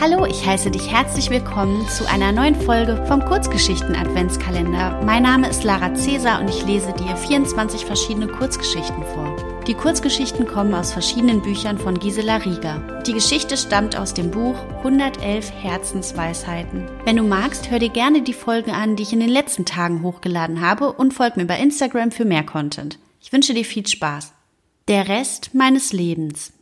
Hallo, ich heiße dich herzlich willkommen zu einer neuen Folge vom Kurzgeschichten Adventskalender. Mein Name ist Lara Cäsar und ich lese dir 24 verschiedene Kurzgeschichten vor. Die Kurzgeschichten kommen aus verschiedenen Büchern von Gisela Rieger. Die Geschichte stammt aus dem Buch 111 Herzensweisheiten. Wenn du magst, hör dir gerne die Folgen an, die ich in den letzten Tagen hochgeladen habe und folg mir bei Instagram für mehr Content. Ich wünsche dir viel Spaß. Der Rest meines Lebens.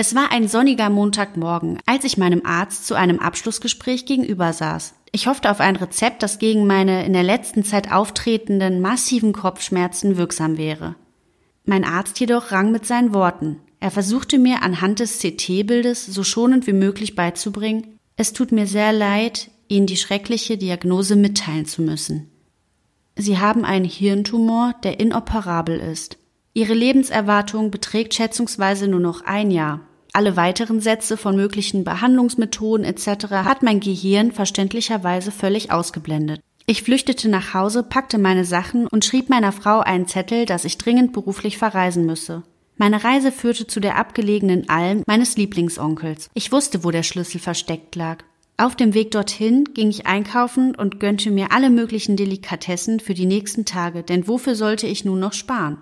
Es war ein sonniger Montagmorgen, als ich meinem Arzt zu einem Abschlussgespräch gegenüber saß. Ich hoffte auf ein Rezept, das gegen meine in der letzten Zeit auftretenden massiven Kopfschmerzen wirksam wäre. Mein Arzt jedoch rang mit seinen Worten. Er versuchte mir anhand des CT-Bildes so schonend wie möglich beizubringen, es tut mir sehr leid, Ihnen die schreckliche Diagnose mitteilen zu müssen. Sie haben einen Hirntumor, der inoperabel ist. Ihre Lebenserwartung beträgt schätzungsweise nur noch ein Jahr. Alle weiteren Sätze von möglichen Behandlungsmethoden etc. hat mein Gehirn verständlicherweise völlig ausgeblendet. Ich flüchtete nach Hause, packte meine Sachen und schrieb meiner Frau einen Zettel, dass ich dringend beruflich verreisen müsse. Meine Reise führte zu der abgelegenen Alm meines Lieblingsonkels. Ich wusste, wo der Schlüssel versteckt lag. Auf dem Weg dorthin ging ich einkaufen und gönnte mir alle möglichen Delikatessen für die nächsten Tage, denn wofür sollte ich nun noch sparen?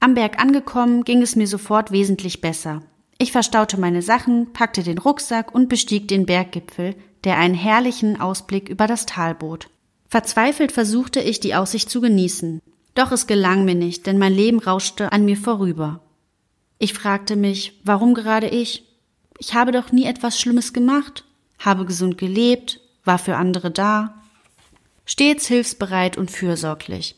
Am Berg angekommen, ging es mir sofort wesentlich besser. Ich verstaute meine Sachen, packte den Rucksack und bestieg den Berggipfel, der einen herrlichen Ausblick über das Tal bot. Verzweifelt versuchte ich, die Aussicht zu genießen. Doch es gelang mir nicht, denn mein Leben rauschte an mir vorüber. Ich fragte mich, warum gerade ich? Ich habe doch nie etwas Schlimmes gemacht, habe gesund gelebt, war für andere da, stets hilfsbereit und fürsorglich,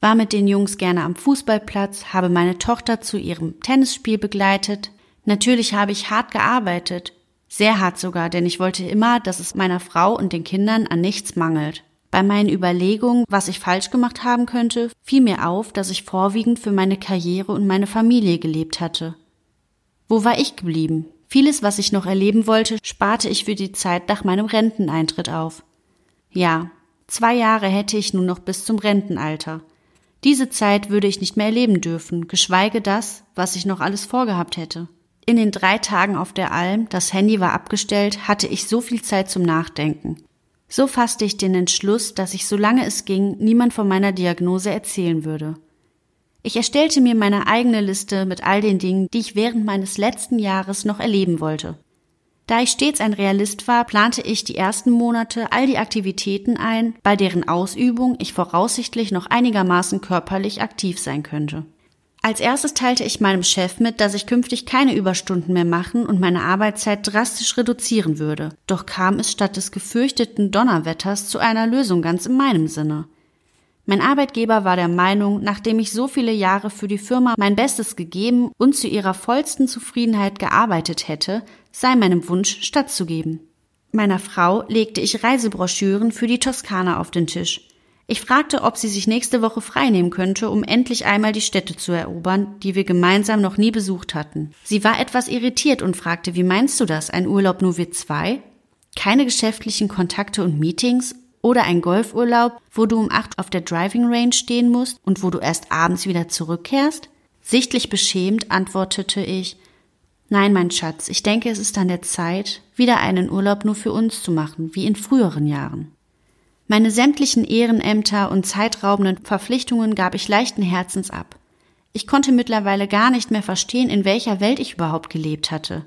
war mit den Jungs gerne am Fußballplatz, habe meine Tochter zu ihrem Tennisspiel begleitet, Natürlich habe ich hart gearbeitet, sehr hart sogar, denn ich wollte immer, dass es meiner Frau und den Kindern an nichts mangelt. Bei meinen Überlegungen, was ich falsch gemacht haben könnte, fiel mir auf, dass ich vorwiegend für meine Karriere und meine Familie gelebt hatte. Wo war ich geblieben? Vieles, was ich noch erleben wollte, sparte ich für die Zeit nach meinem Renteneintritt auf. Ja, zwei Jahre hätte ich nun noch bis zum Rentenalter. Diese Zeit würde ich nicht mehr erleben dürfen, geschweige das, was ich noch alles vorgehabt hätte. In den drei Tagen auf der Alm, das Handy war abgestellt, hatte ich so viel Zeit zum Nachdenken. So fasste ich den Entschluss, dass ich, solange es ging, niemand von meiner Diagnose erzählen würde. Ich erstellte mir meine eigene Liste mit all den Dingen, die ich während meines letzten Jahres noch erleben wollte. Da ich stets ein Realist war, plante ich die ersten Monate all die Aktivitäten ein, bei deren Ausübung ich voraussichtlich noch einigermaßen körperlich aktiv sein könnte. Als erstes teilte ich meinem Chef mit, dass ich künftig keine Überstunden mehr machen und meine Arbeitszeit drastisch reduzieren würde. Doch kam es statt des gefürchteten Donnerwetters zu einer Lösung ganz in meinem Sinne. Mein Arbeitgeber war der Meinung, nachdem ich so viele Jahre für die Firma mein Bestes gegeben und zu ihrer vollsten Zufriedenheit gearbeitet hätte, sei meinem Wunsch stattzugeben. Meiner Frau legte ich Reisebroschüren für die Toskana auf den Tisch. Ich fragte, ob sie sich nächste Woche freinehmen könnte, um endlich einmal die Städte zu erobern, die wir gemeinsam noch nie besucht hatten. Sie war etwas irritiert und fragte, wie meinst du das? Ein Urlaub nur wir zwei? Keine geschäftlichen Kontakte und Meetings? Oder ein Golfurlaub, wo du um acht auf der Driving Range stehen musst und wo du erst abends wieder zurückkehrst? Sichtlich beschämt antwortete ich, Nein, mein Schatz, ich denke, es ist an der Zeit, wieder einen Urlaub nur für uns zu machen, wie in früheren Jahren. Meine sämtlichen Ehrenämter und zeitraubenden Verpflichtungen gab ich leichten Herzens ab. Ich konnte mittlerweile gar nicht mehr verstehen, in welcher Welt ich überhaupt gelebt hatte.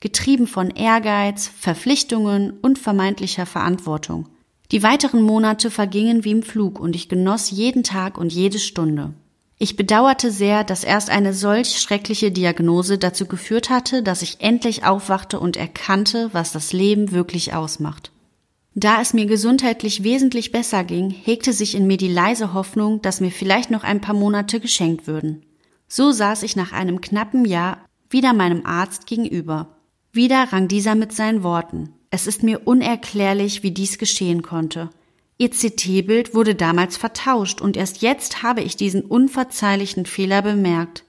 Getrieben von Ehrgeiz, Verpflichtungen und vermeintlicher Verantwortung. Die weiteren Monate vergingen wie im Flug und ich genoss jeden Tag und jede Stunde. Ich bedauerte sehr, dass erst eine solch schreckliche Diagnose dazu geführt hatte, dass ich endlich aufwachte und erkannte, was das Leben wirklich ausmacht. Da es mir gesundheitlich wesentlich besser ging, hegte sich in mir die leise Hoffnung, dass mir vielleicht noch ein paar Monate geschenkt würden. So saß ich nach einem knappen Jahr wieder meinem Arzt gegenüber. Wieder rang dieser mit seinen Worten. Es ist mir unerklärlich, wie dies geschehen konnte. Ihr CT-Bild wurde damals vertauscht und erst jetzt habe ich diesen unverzeihlichen Fehler bemerkt.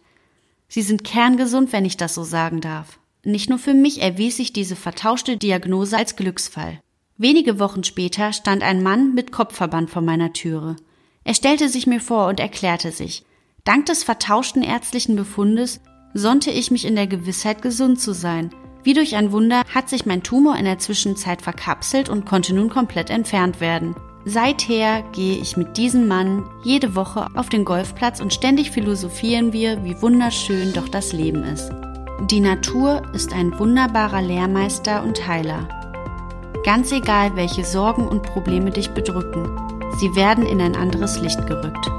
Sie sind kerngesund, wenn ich das so sagen darf. Nicht nur für mich erwies sich diese vertauschte Diagnose als Glücksfall. Wenige Wochen später stand ein Mann mit Kopfverband vor meiner Türe. Er stellte sich mir vor und erklärte sich. Dank des vertauschten ärztlichen Befundes sonnte ich mich in der Gewissheit, gesund zu sein. Wie durch ein Wunder hat sich mein Tumor in der Zwischenzeit verkapselt und konnte nun komplett entfernt werden. Seither gehe ich mit diesem Mann jede Woche auf den Golfplatz und ständig philosophieren wir, wie wunderschön doch das Leben ist. Die Natur ist ein wunderbarer Lehrmeister und Heiler. Ganz egal, welche Sorgen und Probleme dich bedrücken, sie werden in ein anderes Licht gerückt.